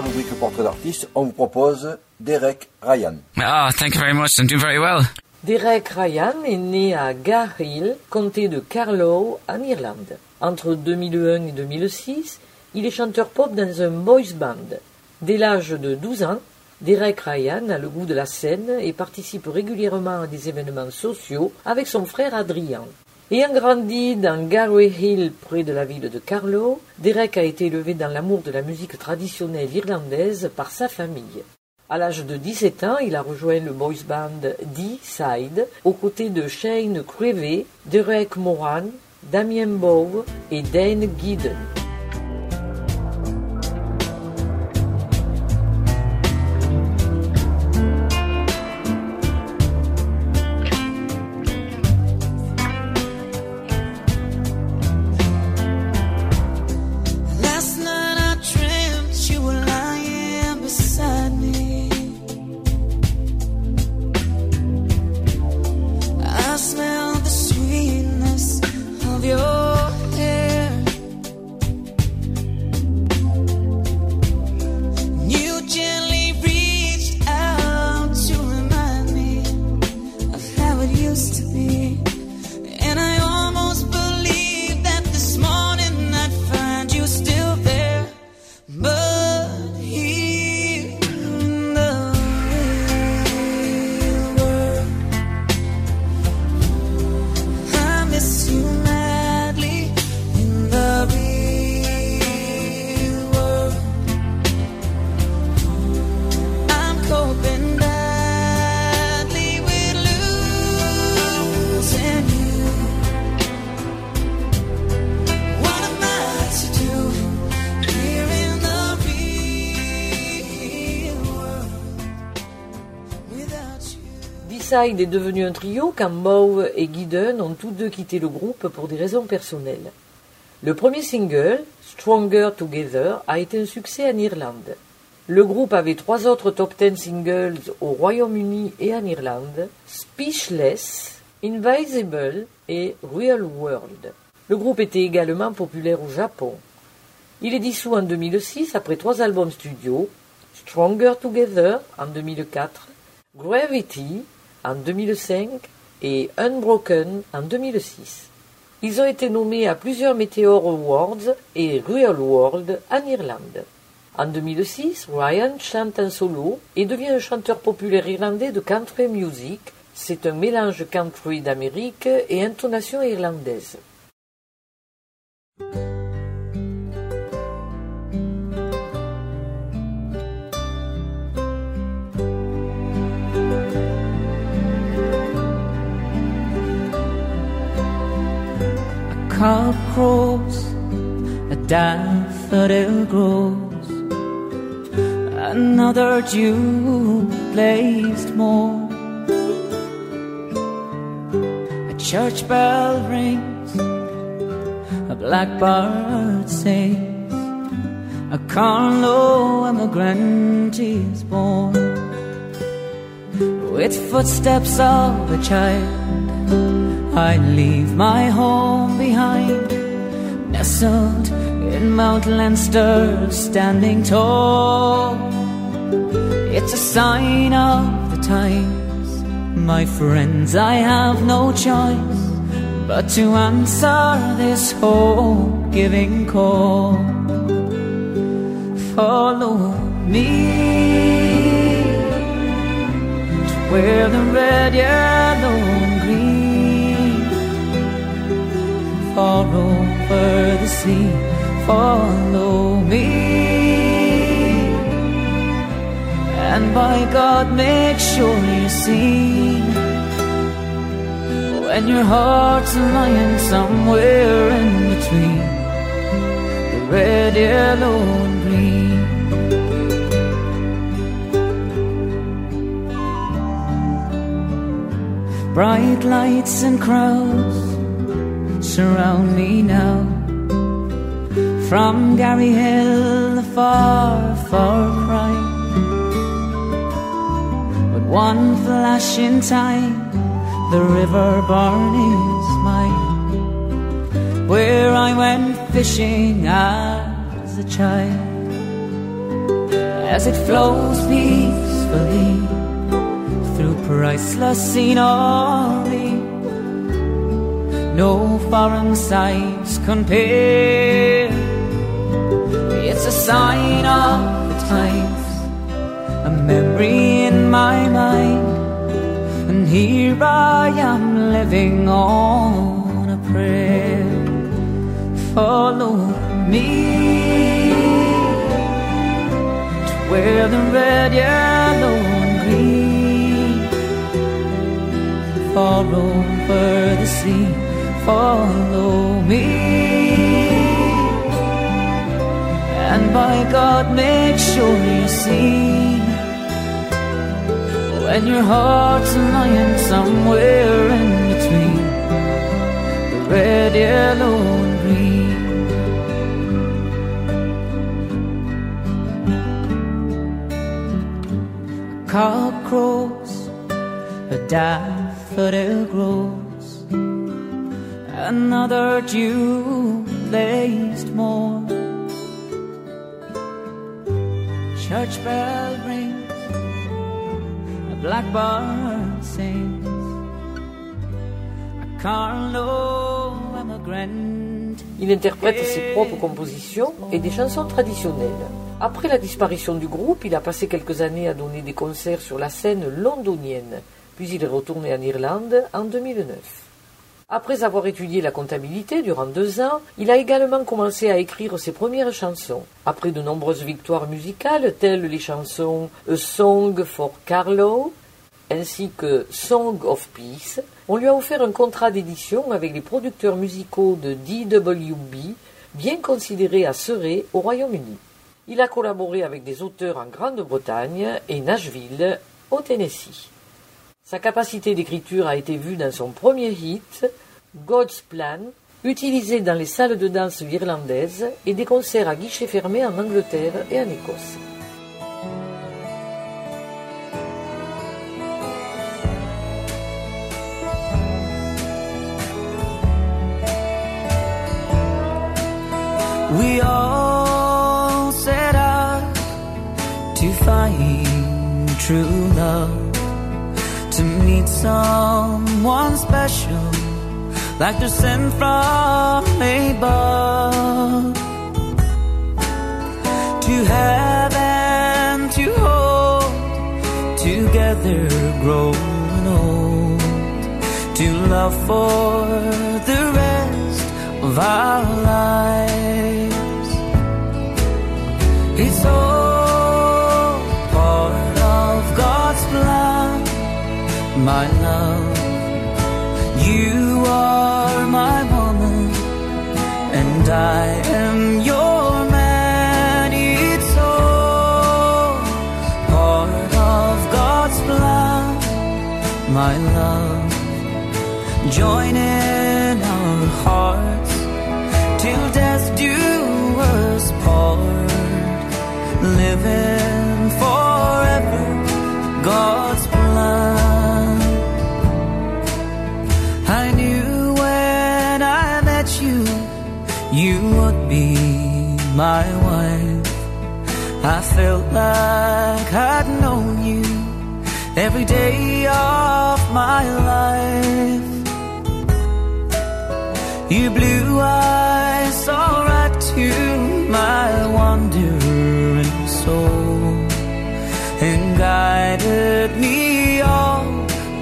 rubrique portrait d'artiste, on vous propose Derek Ryan. Ah, thank you very much. I'm doing very well. Derek Ryan est né à Garhill, comté de Carlow, en Irlande. Entre 2001 et 2006, il est chanteur pop dans un boys band. Dès l'âge de 12 ans, Derek Ryan a le goût de la scène et participe régulièrement à des événements sociaux avec son frère Adrian. Ayant grandi dans Galway Hill, près de la ville de Carlow, Derek a été élevé dans l'amour de la musique traditionnelle irlandaise par sa famille. À l'âge de 17 ans, il a rejoint le boys band D-Side aux côtés de Shane Crevey, Derek Moran, Damien Bow et Dane Giddens. Est devenu un trio quand Moe et Gideon ont tous deux quitté le groupe pour des raisons personnelles. Le premier single, Stronger Together, a été un succès en Irlande. Le groupe avait trois autres top ten singles au Royaume-Uni et en Irlande, Speechless, Invisible et Real World. Le groupe était également populaire au Japon. Il est dissous en 2006 après trois albums studio, Stronger Together en 2004, Gravity en 2005 et Unbroken en 2006. Ils ont été nommés à plusieurs Meteor Awards et Real World en Irlande. En 2006, Ryan chante en solo et devient un chanteur populaire irlandais de country music. C'est un mélange country d'Amérique et intonation irlandaise. Cock crows, a daffodil grows, another dew blazed more. A church bell rings, a blackbird sings, a Carlow emigrant is born. With footsteps of a child I leave my home behind, nestled in Mount Leinster, standing tall. It's a sign of the times, my friends. I have no choice but to answer this hope giving call. Follow me to where the red, yellow, far over the sea. Follow me. And by God, make sure you see when your heart's lying somewhere in between the red, yellow, and green. Bright lights and crowds surround me now. From Garryhill, the far, far cry. But one flash in time, the river Barrow is mine. Where I went fishing as a child. as it flows peacefully through priceless scenery. No foreign sights compare. It's a sign of the times, a memory in my mind. And here I am living on a prayer. Follow me to where the red, yellow, and green far over the sea. Follow me, and by God, make sure you see when your heart's lying somewhere in between the red, yellow, and green. A cock crows, a daffodil grows, another. Church bell rings a blackbird sings a Carlo. Il interprète ses propres compositions et des chansons traditionnelles. Après la disparition du groupe, il a passé quelques années à donner des concerts sur la scène londonienne, puis il est retourné en Irlande en 2009. Après avoir étudié la comptabilité durant deux ans, il a également commencé à écrire ses premières chansons. Après de nombreuses victoires musicales, telles les chansons A Song for Carlo, ainsi que Song of Peace, on lui a offert un contrat d'édition avec les producteurs musicaux de DWB, bien considérés à Surrey au Royaume-Uni. Il a collaboré avec des auteurs en Grande-Bretagne et Nashville, au Tennessee. Sa capacité d'écriture a été vue dans son premier hit, God's Plan, utilisé dans les salles de danse irlandaises et des concerts à guichets fermés en Angleterre et en Écosse. We all set out to find true love, meet someone special, like they're sent from above. To have and to hold, together growing old, to love for the rest of our lives. My love. You are my woman, and I am your man. It's all part of God's plan, my love. Join in our hearts till death do us part living my wife. I felt like I'd known you every day of my life. Your blue eyes saw right to my wandering soul and guided me all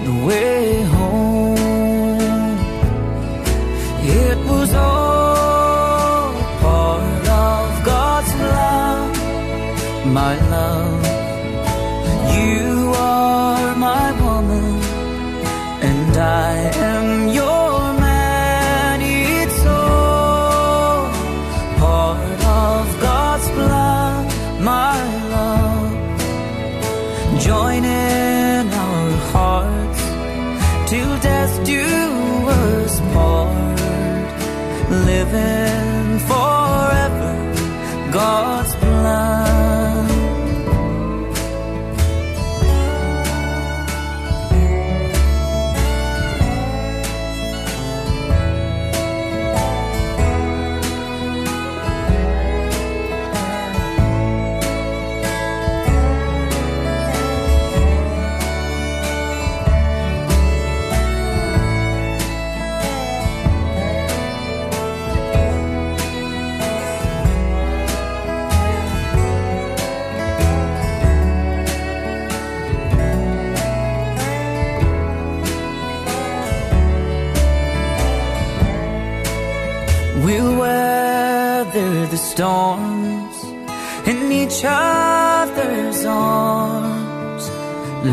the way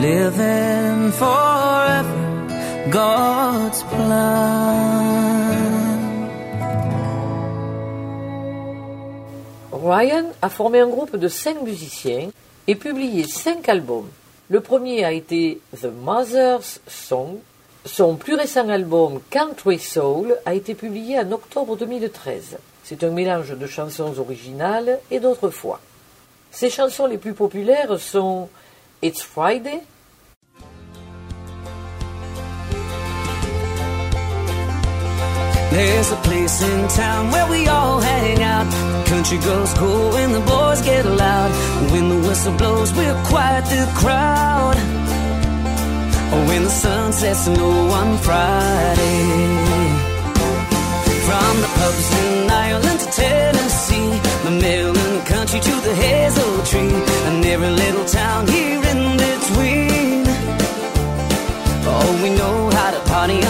living forever God's plan. Ryan a formé un groupe de cinq musiciens et publié cinq albums. Le premier a été The Mother's Song. Son plus récent album Country Soul a été publié en octobre 2013. C'est un mélange de chansons originales et d'autrefois. Ses chansons les plus populaires sont It's Friday, There's a place in town where we all hang out. Country girls cool when the boys get loud. When the whistle blows, we'll quiet the crowd. When the sun sets low on Friday. From the pubs in Ireland to Tennessee, the and country to the hazel tree, and every little town here between. Oh, we know how to party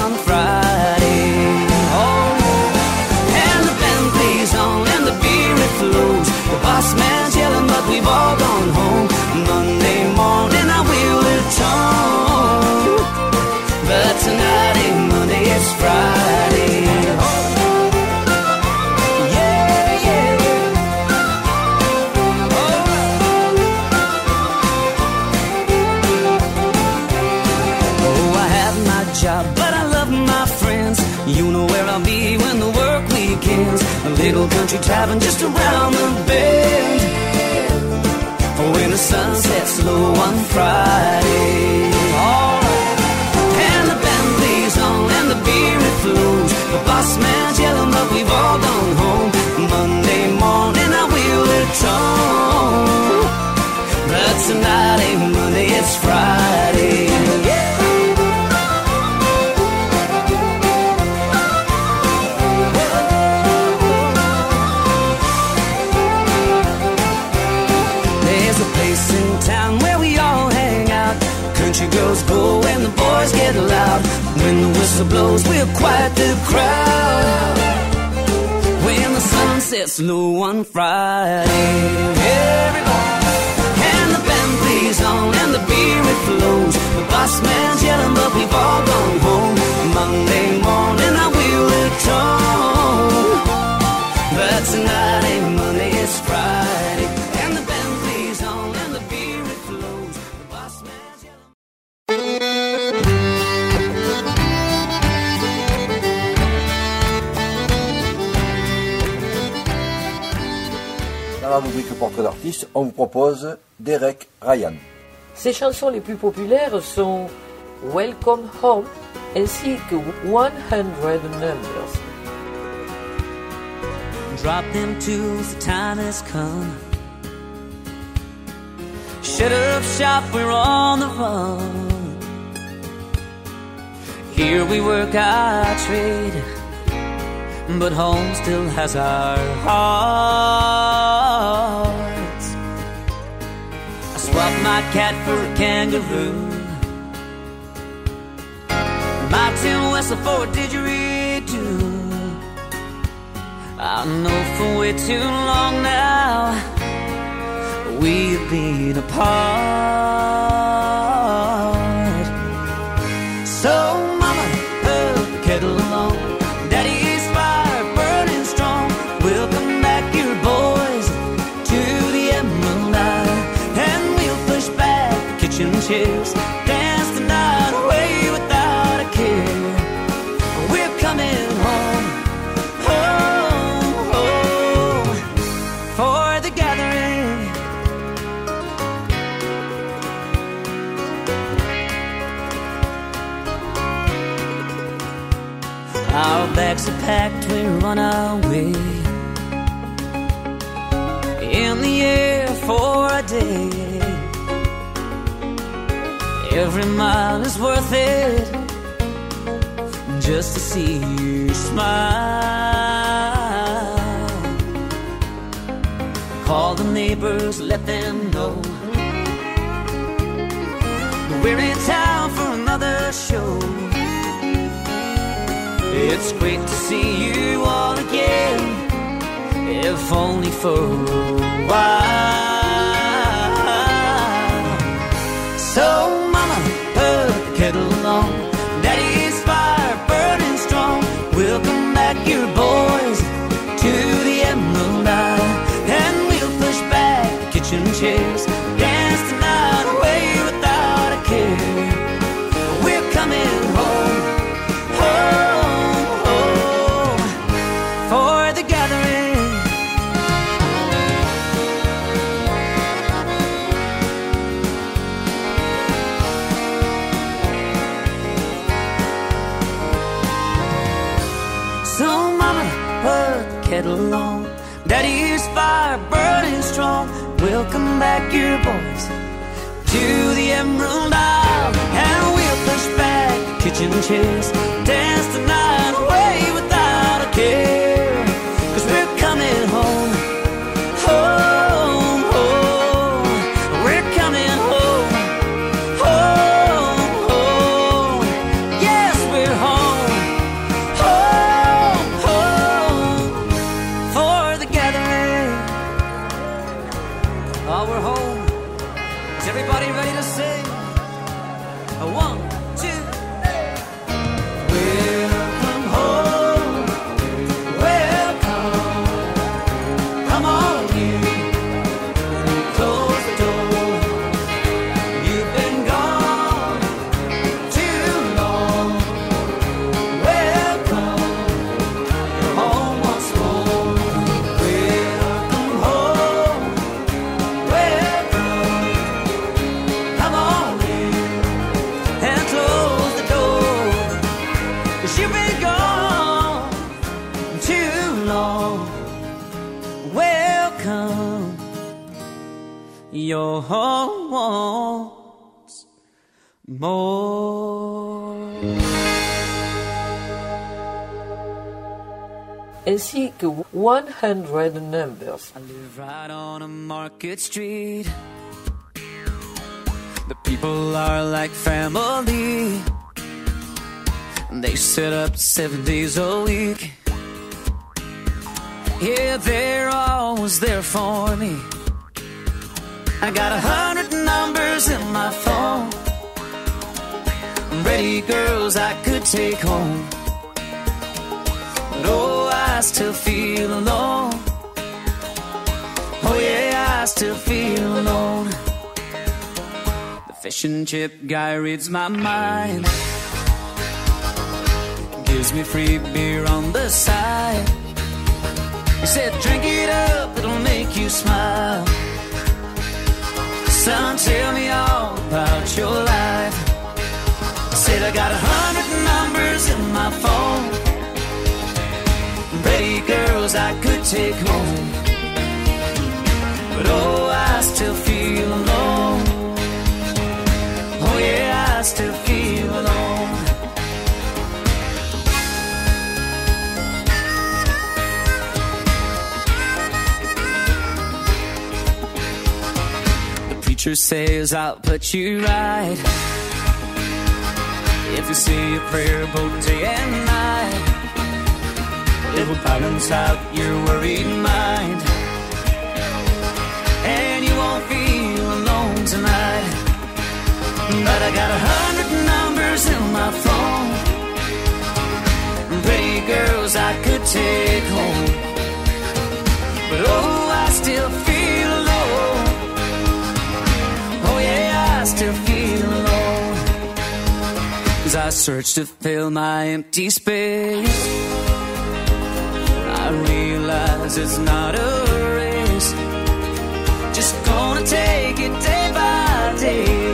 country tavern just around the bend. When the sun sets low on Friday. Whistle blows, we'll quiet the crowd. When the sun sets low on Friday, everybody. And the band plays on and the beer it flows. The boss man's yelling, but we've all gone home. Monday morning I will return. La rubrique portrait d'artiste, on vous propose Derek Ryan. Ses chansons les plus populaires sont Welcome Home ainsi que 100 Numbers. Drop them tools, the time has come. Shut up shop, we're on the run. Here we work our trade, but home still has our hearts. I swapped my cat for a kangaroo. My tin whistle for a didgeridoo. I know for way too long now we've been apart. Packed, we're on our way. In the air for a day. Every mile is worth it just to see you smile. Call the neighbors, let them know we're in town for another show. It's great to see you all again, if only for a while. Que 100 Numbers. I live right on a market street. The people are like family. They set up seven days a week. Yeah, they're always there for me. I got a hundred numbers in my phone. Ready girls I could take home. But oh, still feel alone. Oh yeah, I still feel alone. The fish and chip guy reads my mind. Gives me free beer on the side. He said, drink it up, it'll make you smile. Son, tell me all about your life. I said, I got a hundred numbers in my phone. Pretty girls I could take home. But oh, I still feel alone. Oh, yeah, I still feel alone. The preacher says, I'll put you right. If you say a prayer both day and night, will balance out your worried mind. And you won't feel alone tonight. But I got a hundred numbers in my phone. Pretty girls I could take home. But oh, I still feel alone. Oh, yeah, I still feel alone. As I search to fill my empty space, realize it's not a race. Just gonna take it day by day.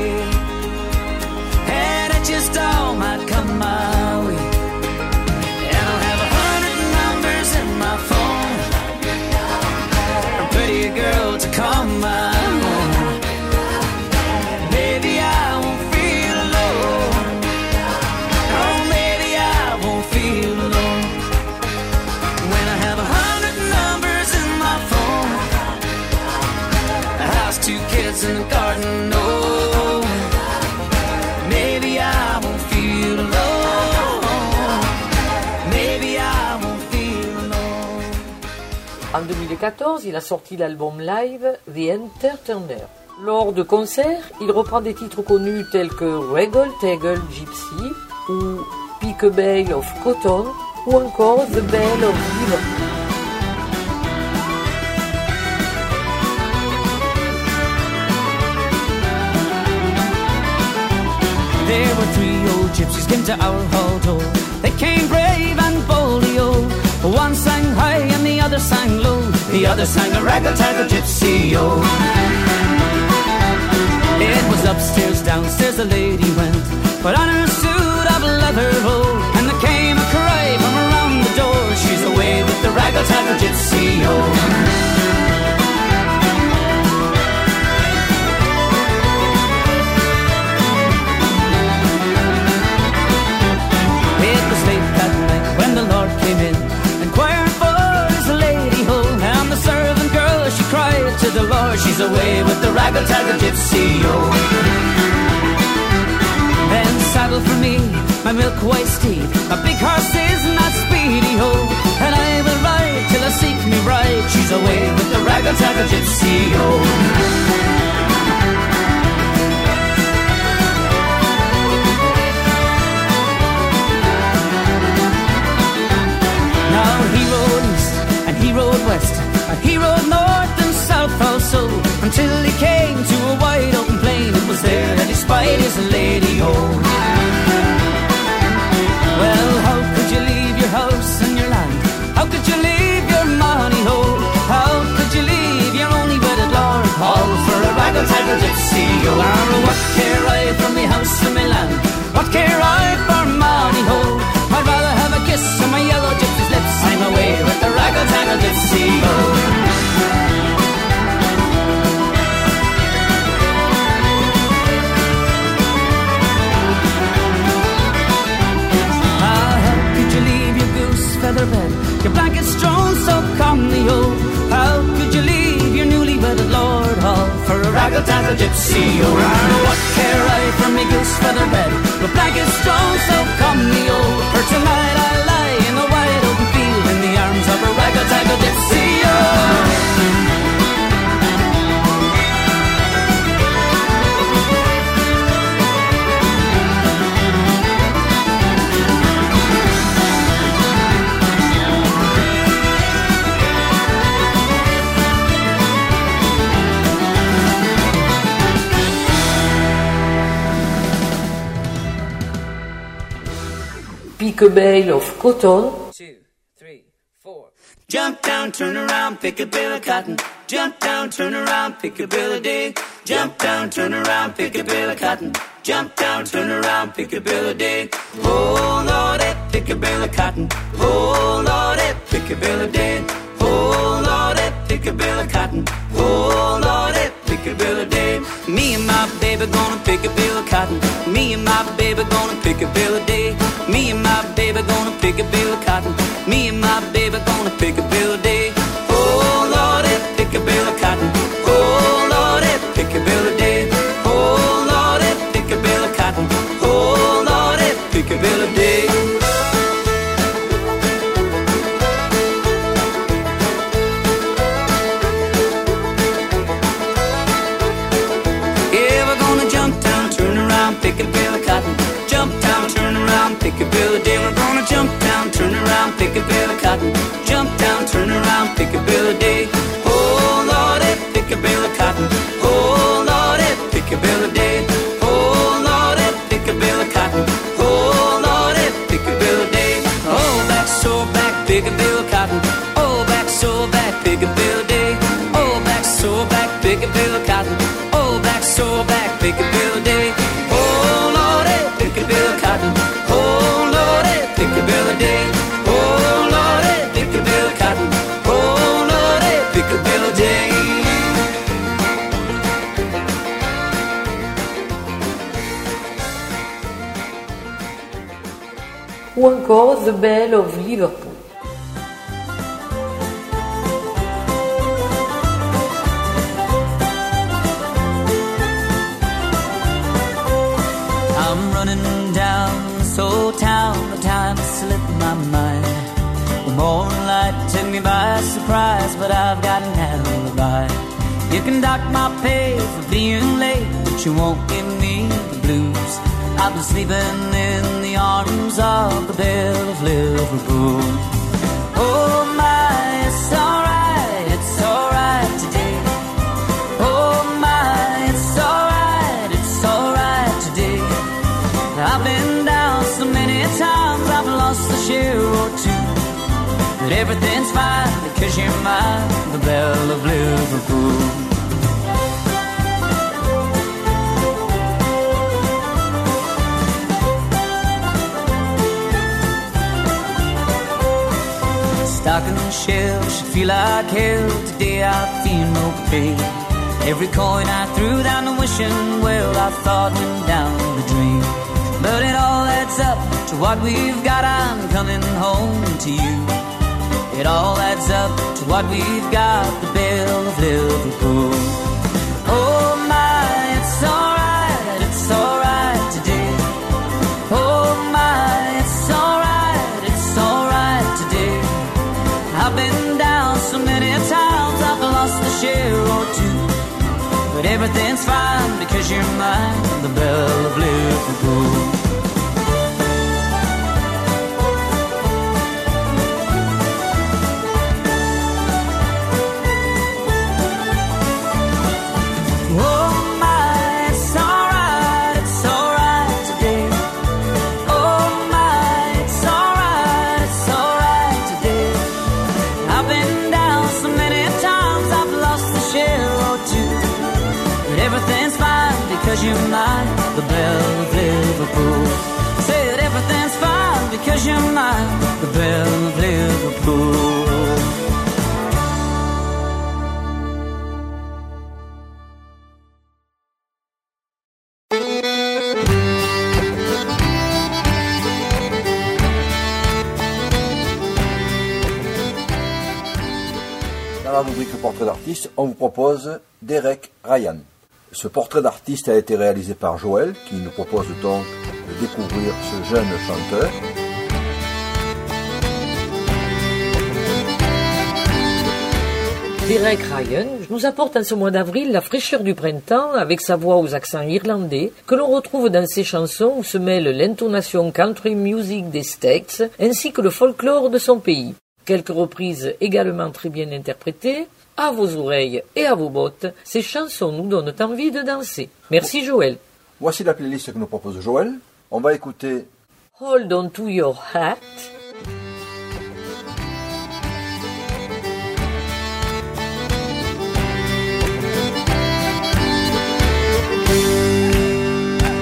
En 2014, il a sorti l'album live The Entertainer. Lors de concerts, il reprend des titres connus tels que Regal Tegel Gypsy ou Pick a Bale of Cotton ou encore The Bell of Liverpool. Other sang low. The other sang a raggle taggle gypsy-o. It was upstairs, downstairs the lady went. Put on her suit of leather, oh. And there came a cry from around the door. She's away with the raggle taggle to the Lord, she's away with the raggle taggle gypsy yo. Then saddle for me, my milk white steed, my big horse is not speedy ho, and I will ride till I seek me bride. She's away with the raggle taggle gypsy yo. Now he rode east and he rode west, and he rode north until he came to a wide open plain. It was there that he spied his lady home. Well, how could you leave your house and your land? How could you leave your money home? How could you leave your only wedded lord? All for a raggle taggle gypsy, oh. What care I for me house and my land? What care I for money home? I'd rather have a kiss on my yellow gypsy's lips. I'm away with the raggle taggle gypsy, oh. Feather bed, your blanket strewn so calmly, oh? How could you leave your newly wedded lord all for a raggle taggle gypsy, oh? What care I for goose feather bed, your blanket strewn so calmly, oh? For tonight I lie in the wide open field in the arms of a raggle taggle gypsy, oh. A Bale of Cotton two, three, four. Jump down, turn around, pick a bill of cotton. Jump down, turn around, pick a bill of day. Jump down, turn around, pick a bill of cotton. Jump down, turn around, pick a bill of day. Oh Lordy, pick a bill of cotton. Oh Lordy, pick a bill of day. Oh Lordy, pick a bill of cotton. Oh Lordy, pick a bill of day. Me and my baby gonna pick a bill of cotton. Me and my baby gonna pick a bill of day. Me and my baby gonna pick a bill of cotton. Me and my baby gonna pick a bill of day. A of day. Oh Lordy, pick a bill of cotton. Oh Lordy, pick a bill of day. Oh Lordy, pick a bill of cotton. Oh Lordy, pick a bill of day. Oh back, so back, pick a bill of cotton. Oh back, so back, pick a bill of day. Oh back, so back, pick a bill of cotton. Oh back, so back, pick ou encore The Belle of Liverpool. I'm running down this old town, the time has slipped my mind. The moonlight took me by surprise, but I've got an alibi. You can dock my pay for being late, but you won't give me the blues. I've been sleeping in the arms of the Belle of Liverpool. Oh my, it's alright, it's alright today. Oh my, it's alright, it's alright today. I've been down so many times, I've lost a share or two. But everything's fine because you're mine, the Belle of Liverpool. Stocking shells should feel like hell. Today I feel no pain. Every coin I threw down the wishing well, I thought went down the drain. But it all adds up to what we've got. I'm coming home to you. It all adds up to what we've got. The Belle of Liverpool. Oh But everything's fine because you're mine, the Belle of Liverpool. Liverpool. Said everything's fine because you're mine, the. Dans la rubrique portrait d'artiste, on vous propose Derek Ryan. Ce portrait d'artiste a été réalisé par Joël, qui nous propose donc de découvrir ce jeune chanteur. Derek Ryan nous apporte en ce mois d'avril la fraîcheur du printemps avec sa voix aux accents irlandais que l'on retrouve dans ses chansons où se mêle l'intonation country music des States ainsi que le folklore de son pays. Quelques reprises également très bien interprétées. À vos oreilles et à vos bottes, ces chansons nous donnent envie de danser. Merci Joël. Voici la playlist que nous propose Joël. On va écouter Hold on to your hat.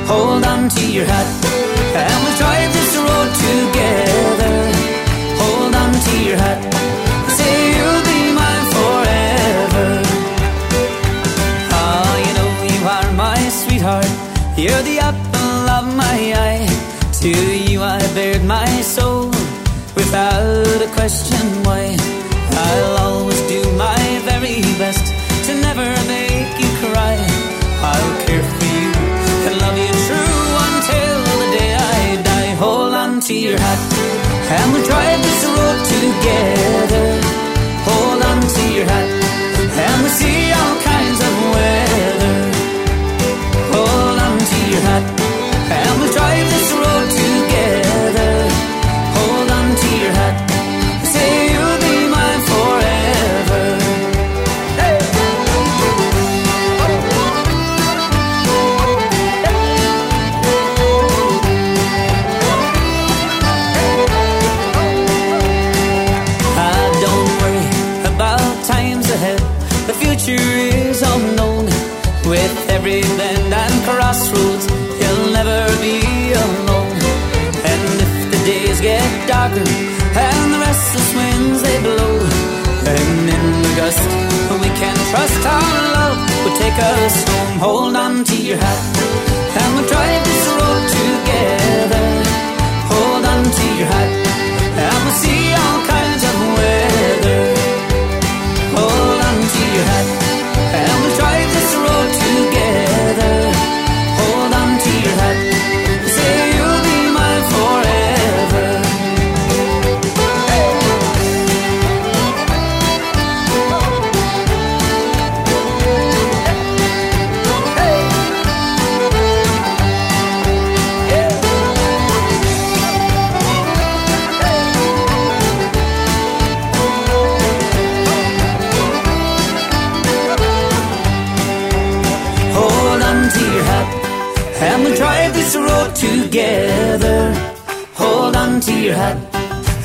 Hold on to your hat, and we'll drive this road together. Hold on to your hat, To you I bared my soul without a question why. I'll always do my very best to never make you cry. I'll care for you and love you true until the day I die. Hold on to your hat and we'll drive this road together. Hold on to your hat and we'll see darker and the restless winds they blow, and in the gust we can trust our love will take us home. Hold on to your hat, and we'll drive this road together. Your hat,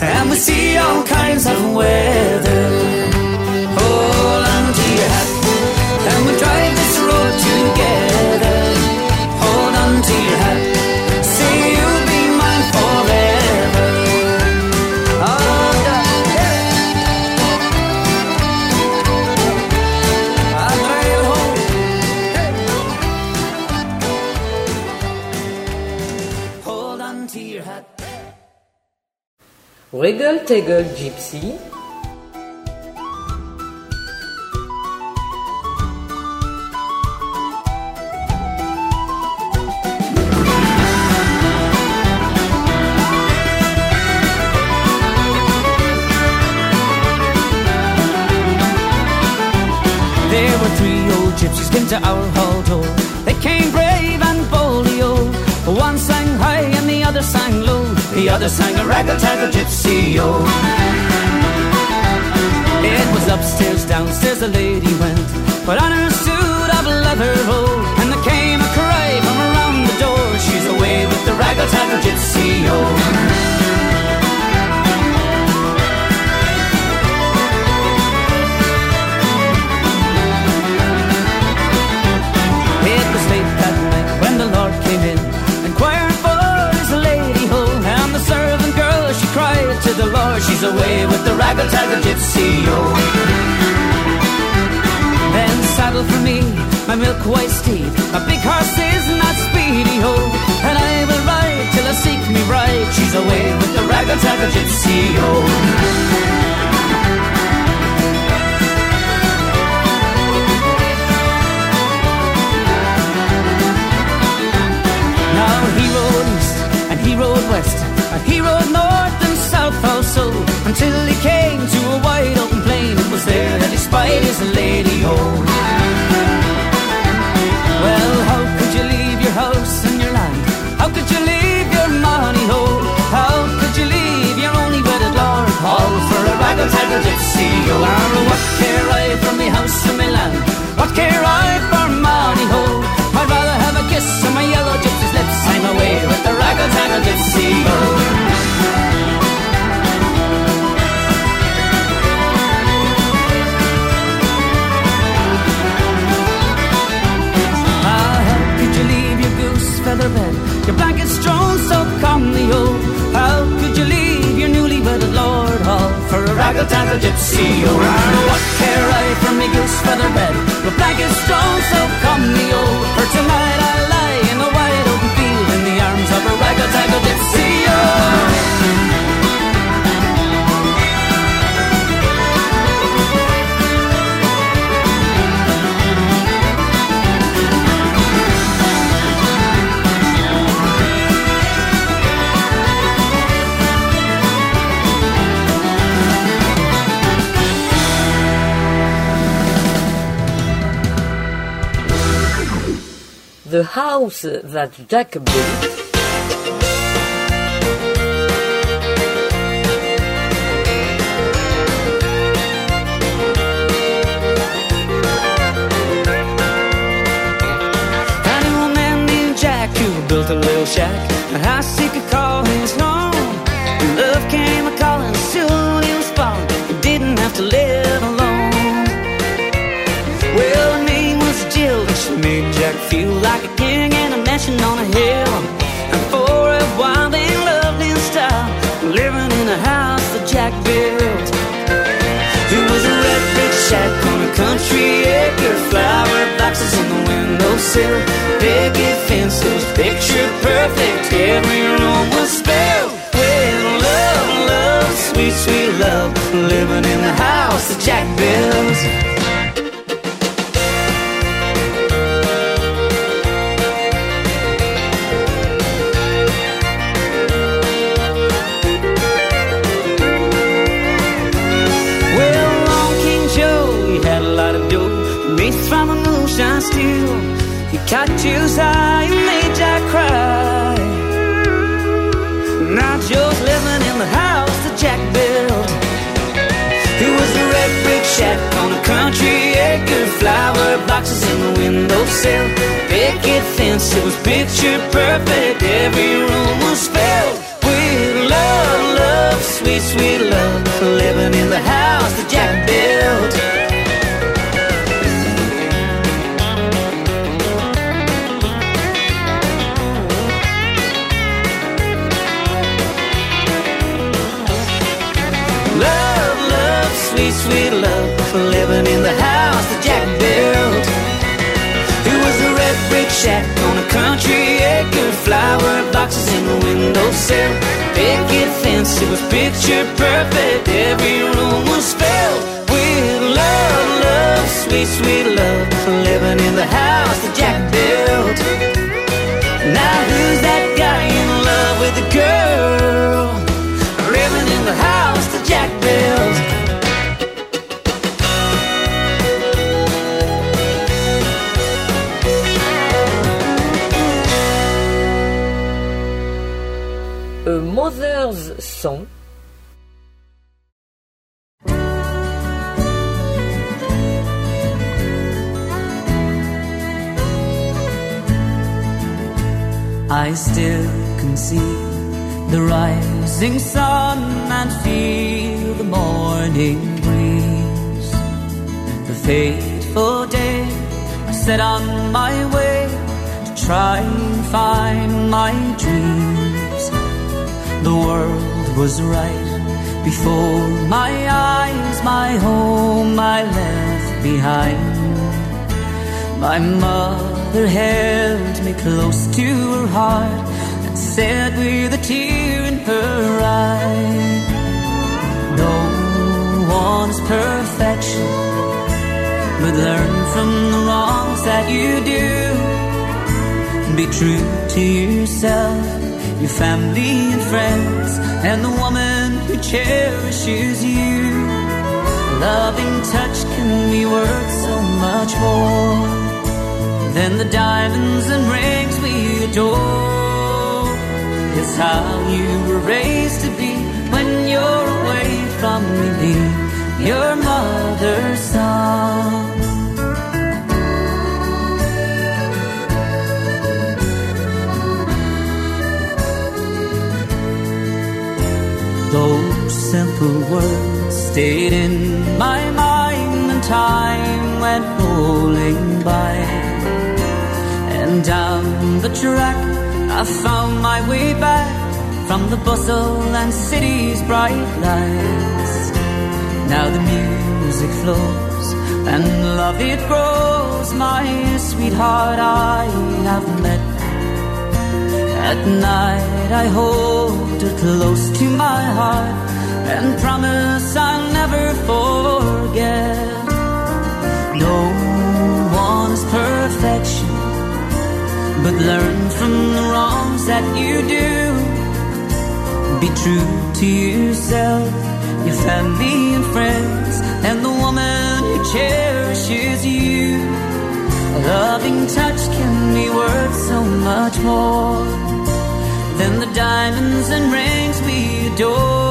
and we see all kinds of weather. Hold on to your hat, and we drive this road together. Hold on to your hat, say you'll be mine forever. Oh. Hold on to your hat. Raggle Taggle Gypsy, There were three old gypsies came to our hall door. They came brave and boldly, oh. One sang high and the other sang low. The other sang a raggle taggle gypsy-o. It was upstairs, downstairs the lady went, put on her suit of leather, oh. And there came a cry from around the door. She's away with the raggle taggle to the Lord, she's away with the raggle taggle gypsy yo. Then saddle for me, my milk white steed, my big horse is not speedy ho. And I will ride till I seek me bride, she's away with the raggle taggle gypsy. Now he rode east and he rode west and he rode north until he came to a wide open plain. It was there that he spied his lady home. Well, how could you leave your house and your land? How could you leave your money home? How could you leave your only wedded lord? All for a raggle taggle gypsy. Oh, what care I for me house and my land? What care I for money home? I'd rather have a kiss on my yellow gypsy's lips. I'm away with the raggle taggle gypsy. Oh. Bed, your blanket strewn so calmly, oh? How could you leave your newly wedded lord for a raggle taggle gypsy, oh? What care I for me goose feather bed, your blanket strewn so calmly, oh? For tonight I lie in the wide open field in the arms of a raggle taggle gypsy, oh. The House That Jack Built, built a little shack, a he mansion on a hill. And for a while they loved in style, living in a house that Jack built. It was a red brick shack on a country acre, flower boxes in the windowsill, picket fences, picture perfect. Every room was filled with love, love, sweet, sweet love, living in the house that Jack built. Jill's and made Jack cry. Not just living in the house that Jack built. It was a red brick shack on a country acre. Flower boxes in the windowsill. Picket fence, it was picture perfect. Every room was filled with love, love, sweet, sweet love. Living in the house sweet sweet love for living in the house that Jack built. It was a red brick shack on a country acre, flower boxes in the windowsill, picket fence. It was picture perfect. Every room was filled with love, love, sweet, sweet love for living in the house my dreams. The world was right before my eyes, my home I left behind. My mother held me close to her heart and said with a tear in her eye, No one's perfection, but learn from the wrongs that you do. Be true to yourself, your family and friends, and the woman who cherishes you. Loving touch can be worth so much more than the diamonds and rings we adore. It's how you were raised to be when you're away from me, your mother's son. Simple words stayed in my mind and time went rolling by. And down the track I found my way back from the bustle and city's bright lights. Now the music flows and love it grows, my sweetheart I have met. At night I hold her close to my heart and promise I'll never forget. No one's perfection, but learn from the wrongs that you do. Be true to yourself, your family and friends, and the woman who cherishes you. A loving touch can be worth so much more than the diamonds and rings we adore.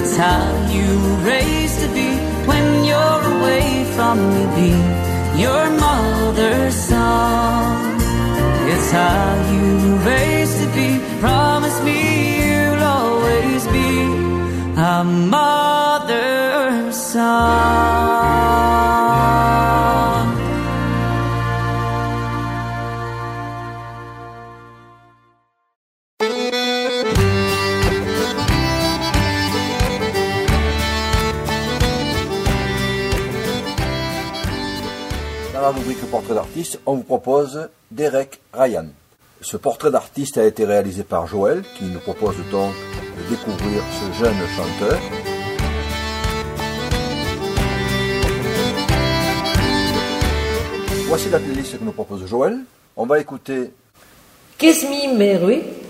It's how you were raised to be when you're away from me, be your mother's son. It's how you were raised to be. Promise me you'll always be a mother's son. Portrait d'artiste, on vous propose Derek Ryan. Ce portrait d'artiste a été réalisé par Joël, qui nous propose donc de découvrir ce jeune chanteur. Voici la playlist que nous propose Joël. On va écouter Kiss Me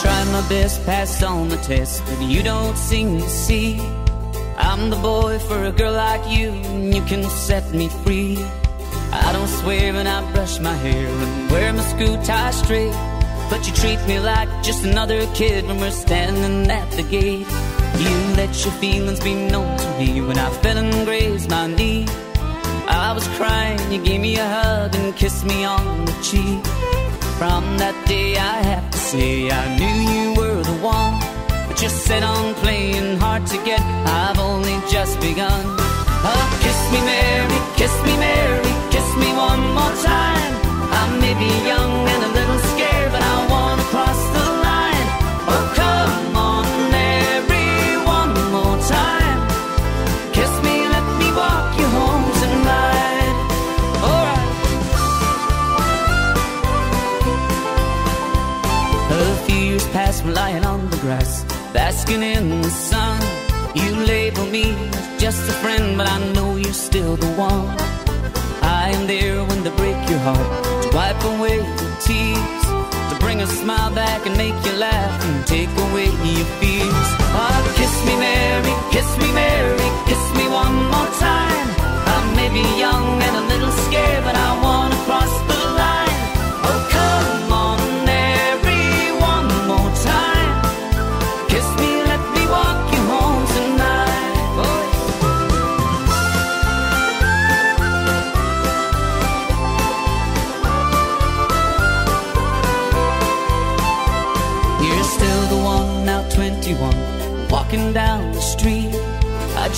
Try my best, pass on the test, but you don't seem to see. I'm the boy for a girl like you, and you can set me free. I don't swear and I brush my hair and wear my screw tie straight. But you treat me like just another kid when we're standing at the gate. You let your feelings be known to me when I fell and grazed my knee. I was crying, you gave me a hug and kissed me on the cheek. From that day, I have to say, I knew you were the one. But you set on playing hard to get, I've only just begun. Oh, kiss me, Mary, kiss me, Mary, kiss me one more time. I may be young and a little basking in the sun. You label me as just a friend, but I know you're still the one. I am there when they break your heart, to wipe away the tears, to bring a smile back and make you laugh and take away your fears. Oh, kiss me, Mary, kiss me, Mary, kiss me one more time. I may be young and a little scared, but I wanna cross the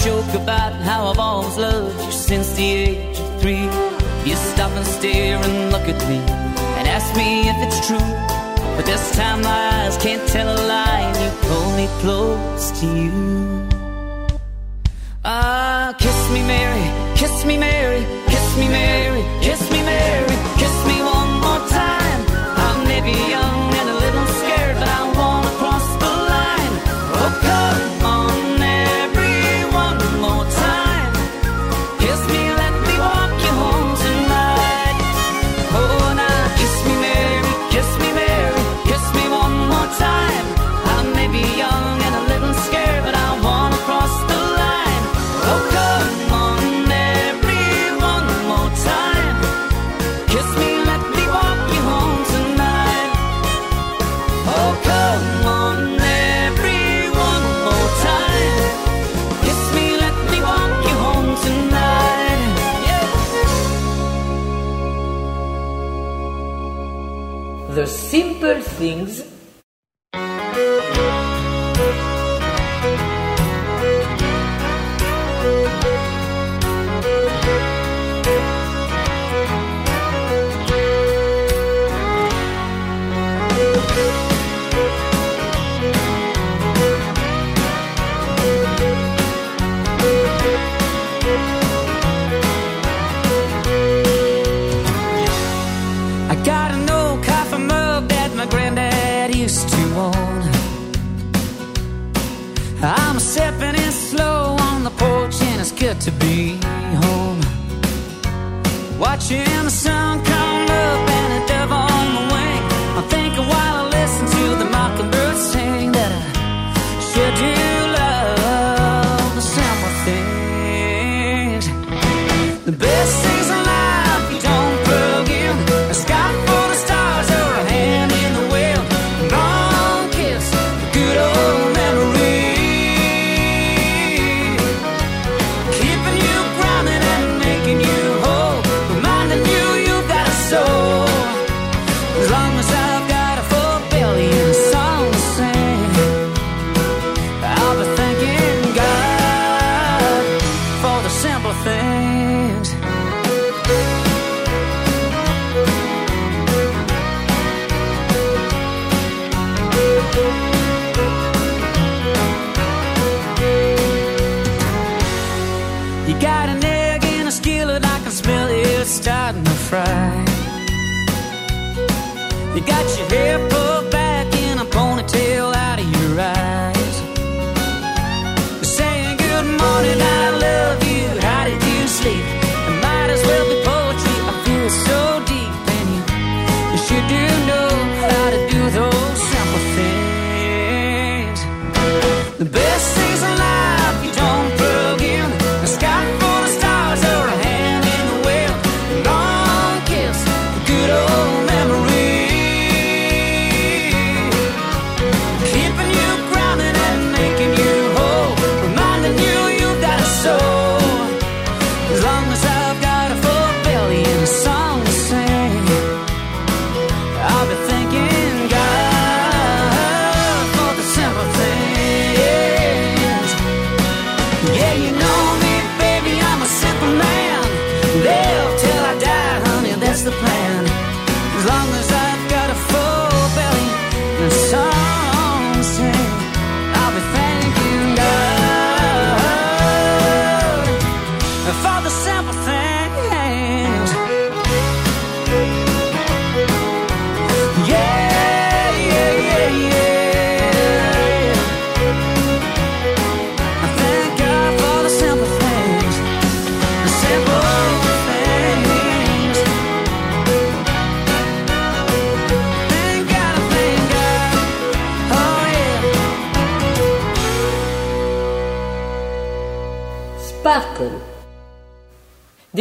joke about how I've always loved you since the age of three. You stop and stare and look at me and ask me if it's true. But this time my eyes can't tell a lie and you pull me close to you. Ah, kiss me, Mary, kiss me, Mary, kiss me, Mary, kiss me, Mary, kiss me one more time. I may The Simple Things granddad used to own. I'm stepping in slow on the porch and it's good to be home. Watching the sun come up and a dove on the wing. I'm thinking while I listen to the mockingbird sing that I sure do love the simple things. The best The best things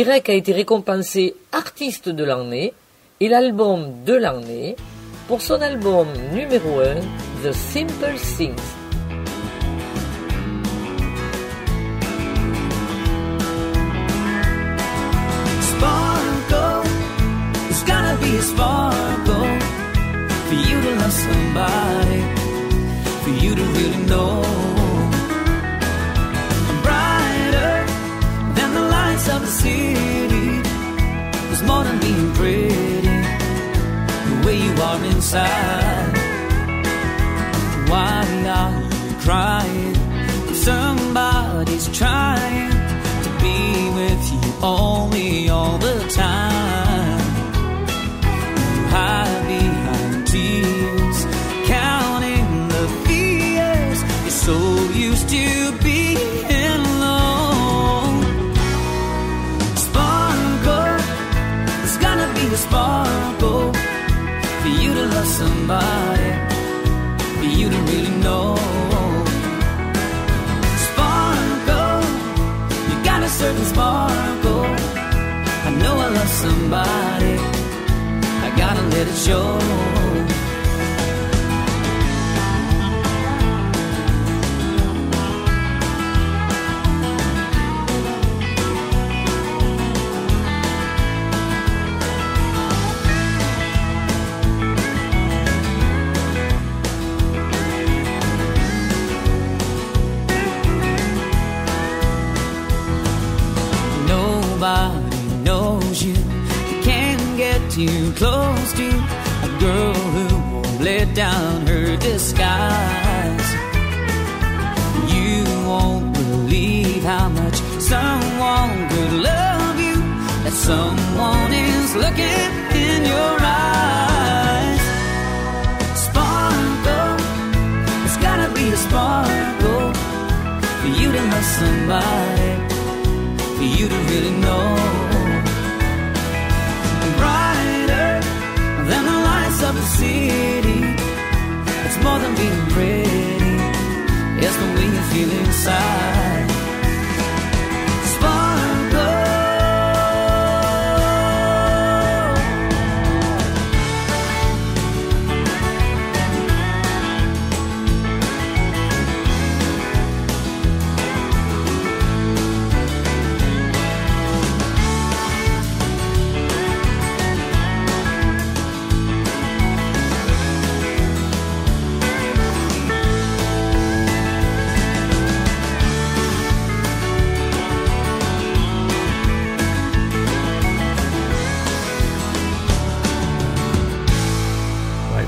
Derek a été récompensé artiste de l'année et l'album de l'année pour son album numéro 1, The Simple Things. Sparkle, you know. City, there's more than being pretty, the way you are inside. Why are you crying? Somebody's trying to be with you only all the time. Somebody, for you to really know. Sparkle, you got a certain sparkle. I know I love somebody. I gotta let it show. Get too close to a girl who won't let down her disguise. You won't believe how much someone could love you. That someone is looking in your eyes. Sparkle, it's gotta be a sparkle for you to love somebody for you to really know. City. It's more than being pretty. It's the way you feel inside.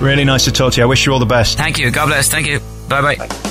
Really nice to talk to you. I wish you all the best. Thank you. God bless. Thank you. Bye bye.